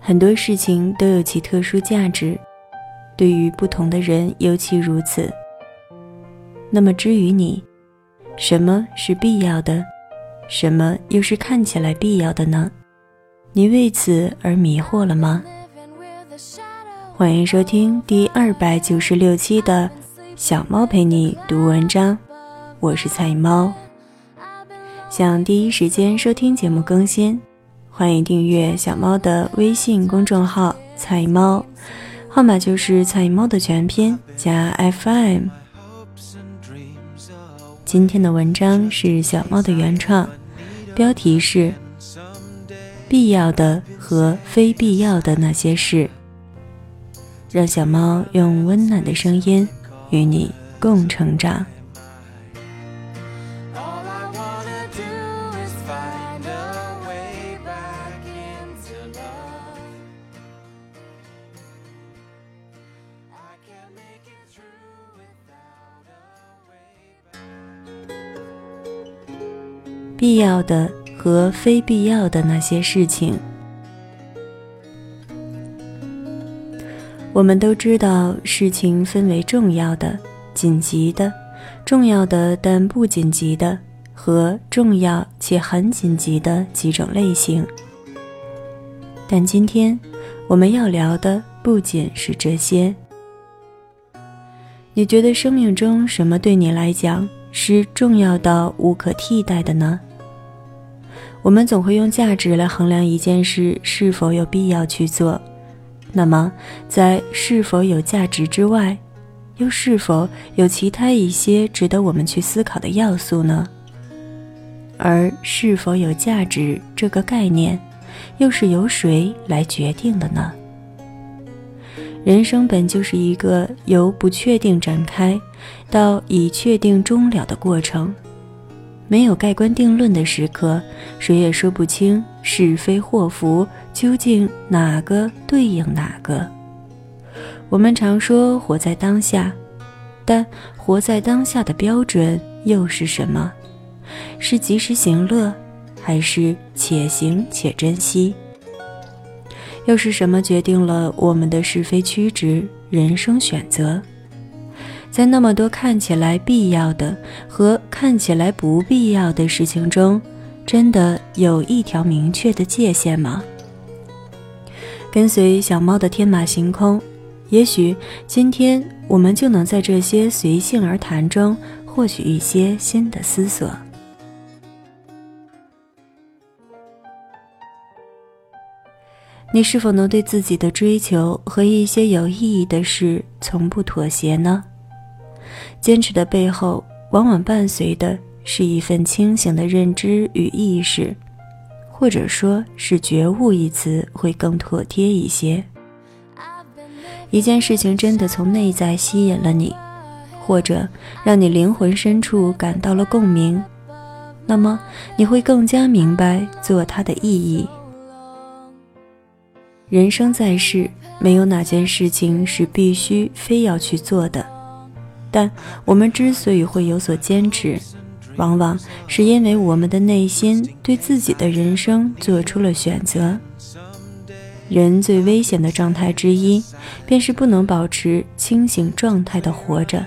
很多事情都有其特殊价值，对于不同的人尤其如此。那么至于你，什么是必要的，什么又是看起来必要的呢？你为此而迷惑了吗？欢迎收听第二百九十六期的小猫陪你读文章，我是菜猫。想第一时间收听节目更新。欢迎订阅小猫的微信公众号“菜猫”，号码就是“菜猫”的全拼加 FM。今天的文章是小猫的原创，标题是“必要的和非必要的那些事”。让小猫用温暖的声音与你共成长。必要的和非必要的那些事情，我们都知道，事情分为重要的、紧急的、重要的但不紧急的和重要且很紧急的几种类型。但今天我们要聊的不仅是这些。你觉得生命中什么对你来讲是重要到无可替代的呢？我们总会用价值来衡量一件事是否有必要去做，那么在是否有价值之外，又是否有其他一些值得我们去思考的要素呢？而是否有价值这个概念，又是由谁来决定的呢？人生本就是一个由不确定展开，到已确定终了的过程。没有盖棺定论的时刻，谁也说不清是非祸福究竟哪个对应哪个。我们常说活在当下，但活在当下的标准又是什么？是及时行乐，还是且行且珍惜？又是什么决定了我们的是非曲直、人生选择？在那么多看起来必要的和看起来不必要的事情中，真的有一条明确的界限吗？跟随小猫的天马行空，也许今天我们就能在这些随性而谈中获取一些新的思索。你是否能对自己的追求和一些有意义的事从不妥协呢？坚持的背后，往往伴随的是一份清醒的认知与意识，或者说是觉悟一词会更妥帖一些。一件事情真的从内在吸引了你，或者让你灵魂深处感到了共鸣，那么你会更加明白做它的意义。人生在世，没有哪件事情是必须非要去做的。但我们之所以会有所坚持，往往是因为我们的内心对自己的人生做出了选择。人最危险的状态之一，便是不能保持清醒状态的活着，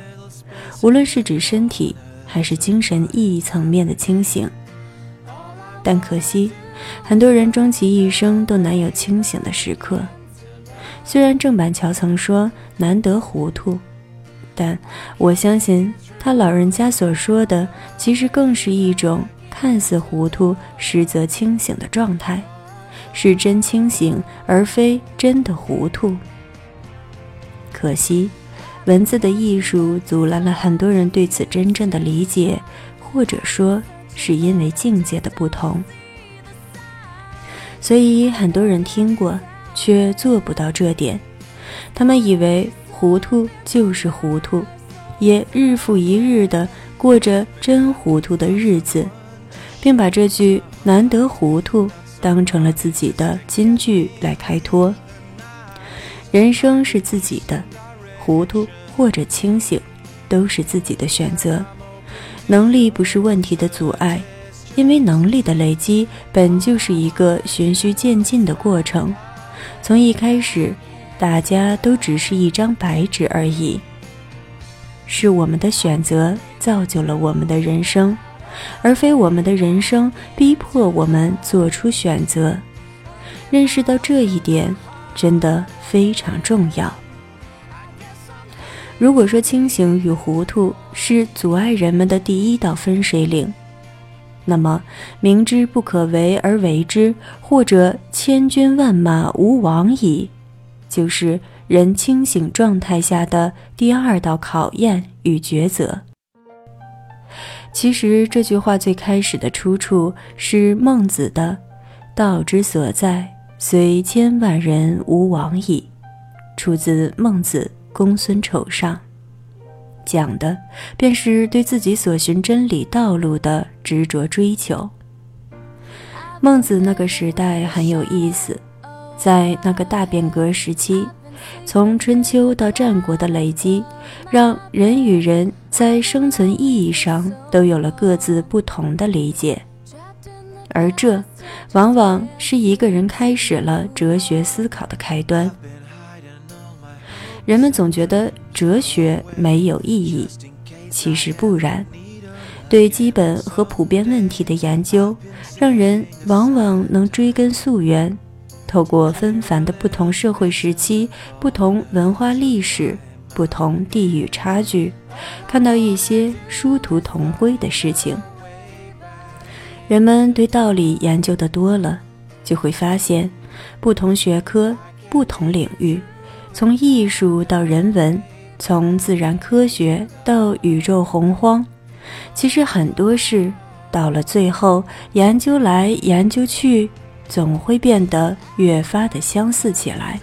无论是指身体还是精神意义层面的清醒。但可惜，很多人终其一生都难有清醒的时刻。虽然郑板桥曾说：“难得糊涂。”但我相信，他老人家所说的，其实更是一种看似糊涂，实则清醒的状态，是真清醒，而非真的糊涂。可惜，文字的艺术阻拦了很多人对此真正的理解，或者说是因为境界的不同，所以很多人听过，却做不到这点。他们以为。糊涂就是糊涂，也日复一日地过着真糊涂的日子，并把这句“难得糊涂”当成了自己的金句来开脱。人生是自己的，糊涂或者清醒，都是自己的选择。能力不是问题的阻碍，因为能力的累积本就是一个循序渐进的过程。从一开始，大家都只是一张白纸而已。是我们的选择造就了我们的人生，而非我们的人生逼迫我们做出选择。认识到这一点，真的非常重要。如果说清醒与糊涂是阻碍人们的第一道分水岭，那么明知不可为而为之，或者千军万马无往矣，就是人清醒状态下的第二道考验与抉择。其实这句话最开始的出处是孟子的“道之所在，虽千万人吾往矣”，出自孟子。公孙丑上讲的，便是对自己所寻真理道路的执着追求。孟子那个时代很有意思，在那个大变革时期，从春秋到战国的累积，让人与人在生存意义上都有了各自不同的理解，而这往往是一个人开始了哲学思考的开端。人们总觉得哲学没有意义，其实不然。对基本和普遍问题的研究，让人往往能追根溯源，透过纷繁的不同社会时期、不同文化历史、不同地域差距，看到一些殊途同归的事情。人们对道理研究的多了，就会发现，不同学科、不同领域。从艺术到人文，从自然科学到宇宙洪荒，其实很多事到了最后研究来研究去，总会变得越发的相似起来。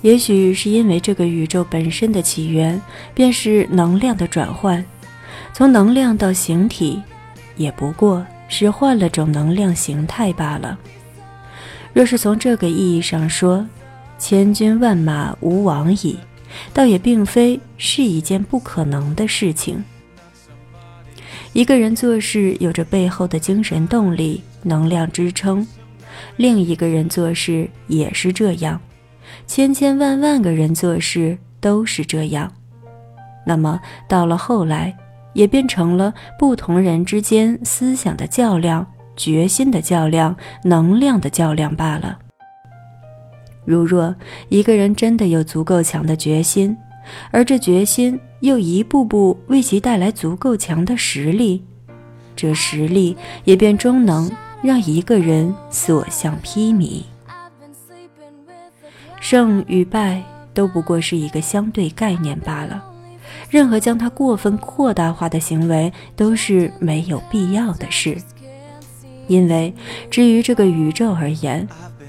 也许是因为这个宇宙本身的起源便是能量的转换，从能量到形体，也不过是换了种能量形态罢了。若是从这个意义上说，千军万马无往矣，倒也并非是一件不可能的事情。一个人做事有着背后的精神动力、能量支撑，另一个人做事也是这样，千千万万个人做事都是这样。那么到了后来，也变成了不同人之间思想的较量、决心的较量、能量的较量罢了。如若一个人真的有足够强的决心，而这决心又一步步为其带来足够强的实力，这实力也便终能让一个人所向披靡。胜与败都不过是一个相对概念罢了，任何将它过分扩大化的行为都是没有必要的事，因为至于这个宇宙而言。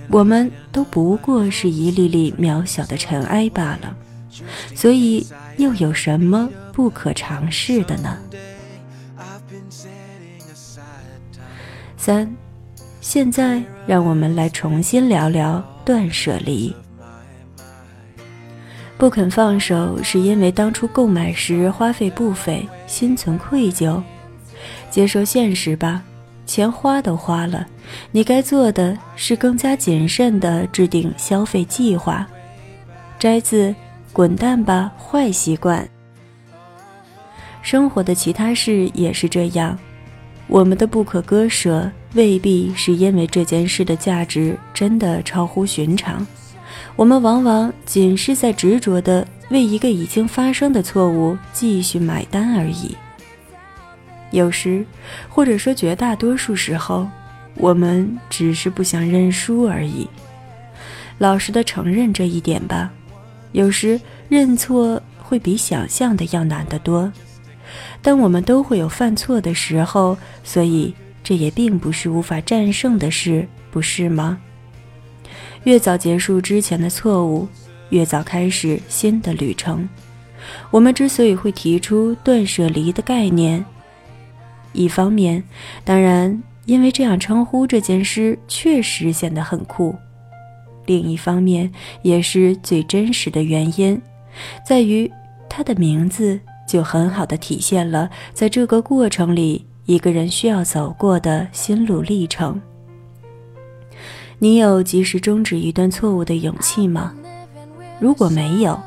我们都不过是一粒粒渺小的尘埃罢了，所以又有什么不可尝试的呢？三，现在让我们来重新聊聊断舍离。不肯放手，是因为当初购买时花费不菲，心存愧疚。接受现实吧。钱花都花了，你该做的是更加谨慎地制定消费计划。摘自“滚蛋吧，坏习惯”。生活的其他事也是这样，我们的不可割舍未必是因为这件事的价值真的超乎寻常，我们往往仅是在执着地为一个已经发生的错误继续买单而已。有时，或者说绝大多数时候，我们只是不想认输而已。老实的承认这一点吧。有时认错会比想象的要难得多，但我们都会有犯错的时候，所以这也并不是无法战胜的事，不是吗？越早结束之前的错误，越早开始新的旅程。我们之所以会提出断舍离的概念。一方面，当然，因为这样称呼这件事确实显得很酷；另一方面，也是最真实的原因，在于它的名字就很好的体现了在这个过程里一个人需要走过的心路历程。你有及时终止一段错误的勇气吗？如果没有，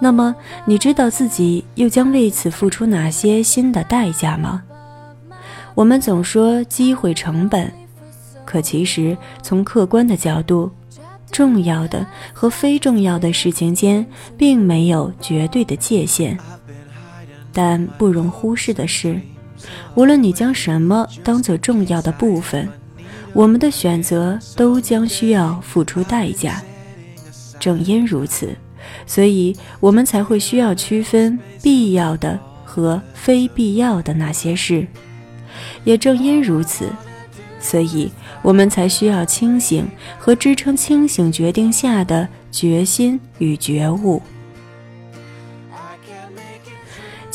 那么你知道自己又将为此付出哪些新的代价吗？我们总说机会成本，可其实从客观的角度，重要的和非重要的事情间并没有绝对的界限。但不容忽视的是，无论你将什么当做重要的部分，我们的选择都将需要付出代价。正因如此，所以我们才会需要区分必要的和非必要的那些事。也正因如此，所以我们才需要清醒和支撑清醒决定下的决心与觉悟。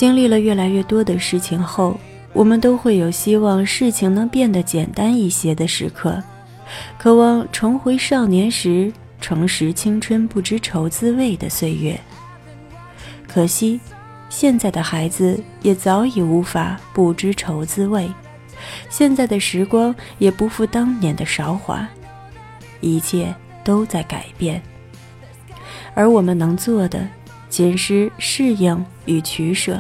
经历了越来越多的事情后，我们都会有希望事情能变得简单一些的时刻，渴望重回少年时重拾青春不知愁滋味的岁月。可惜，现在的孩子也早已无法不知愁滋味。现在的时光也不复当年的韶华，一切都在改变，而我们能做的仅是适应与取舍。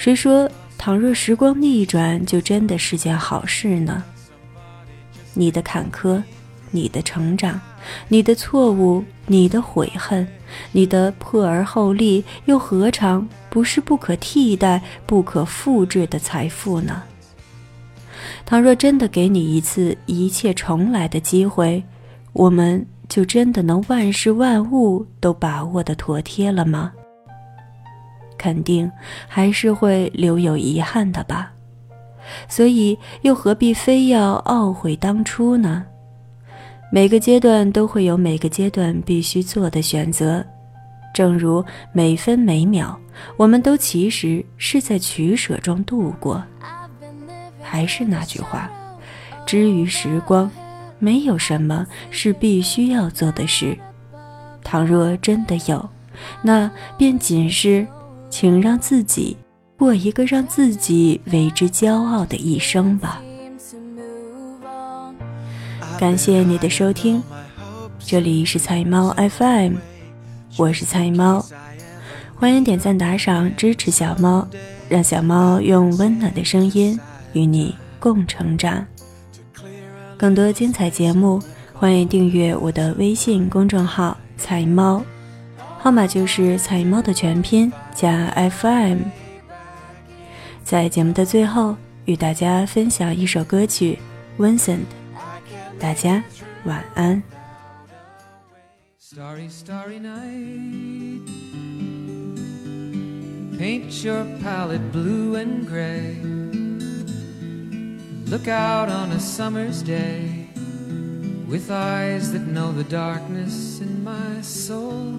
谁说倘若时光逆转就真的是件好事呢？你的坎坷，你的成长，你的错误，你的悔恨，你的破而后立，又何尝不是不可替代、不可复制的财富呢？倘若真的给你一次一切重来的机会，我们就真的能万事万物都把握的妥帖了吗？肯定还是会留有遗憾的吧。所以又何必非要懊悔当初呢？每个阶段都会有每个阶段必须做的选择，正如每分每秒，我们都其实是在取舍中度过。还是那句话，之于时光，没有什么是必须要做的事。倘若真的有，那便仅是，请让自己过一个让自己为之骄傲的一生吧。感谢你的收听，这里是菜猫 FM，我是菜猫，欢迎点赞打赏支持小猫，让小猫用温暖的声音。与你共成长，更多精彩节目，欢迎订阅我的微信公众号“菜猫”，号码就是“菜猫”的全拼加 FM。在节目的最后，与大家分享一首歌曲《Vincent》，大家晚安。Look out on a summer's day with eyes that know the darkness in my soul.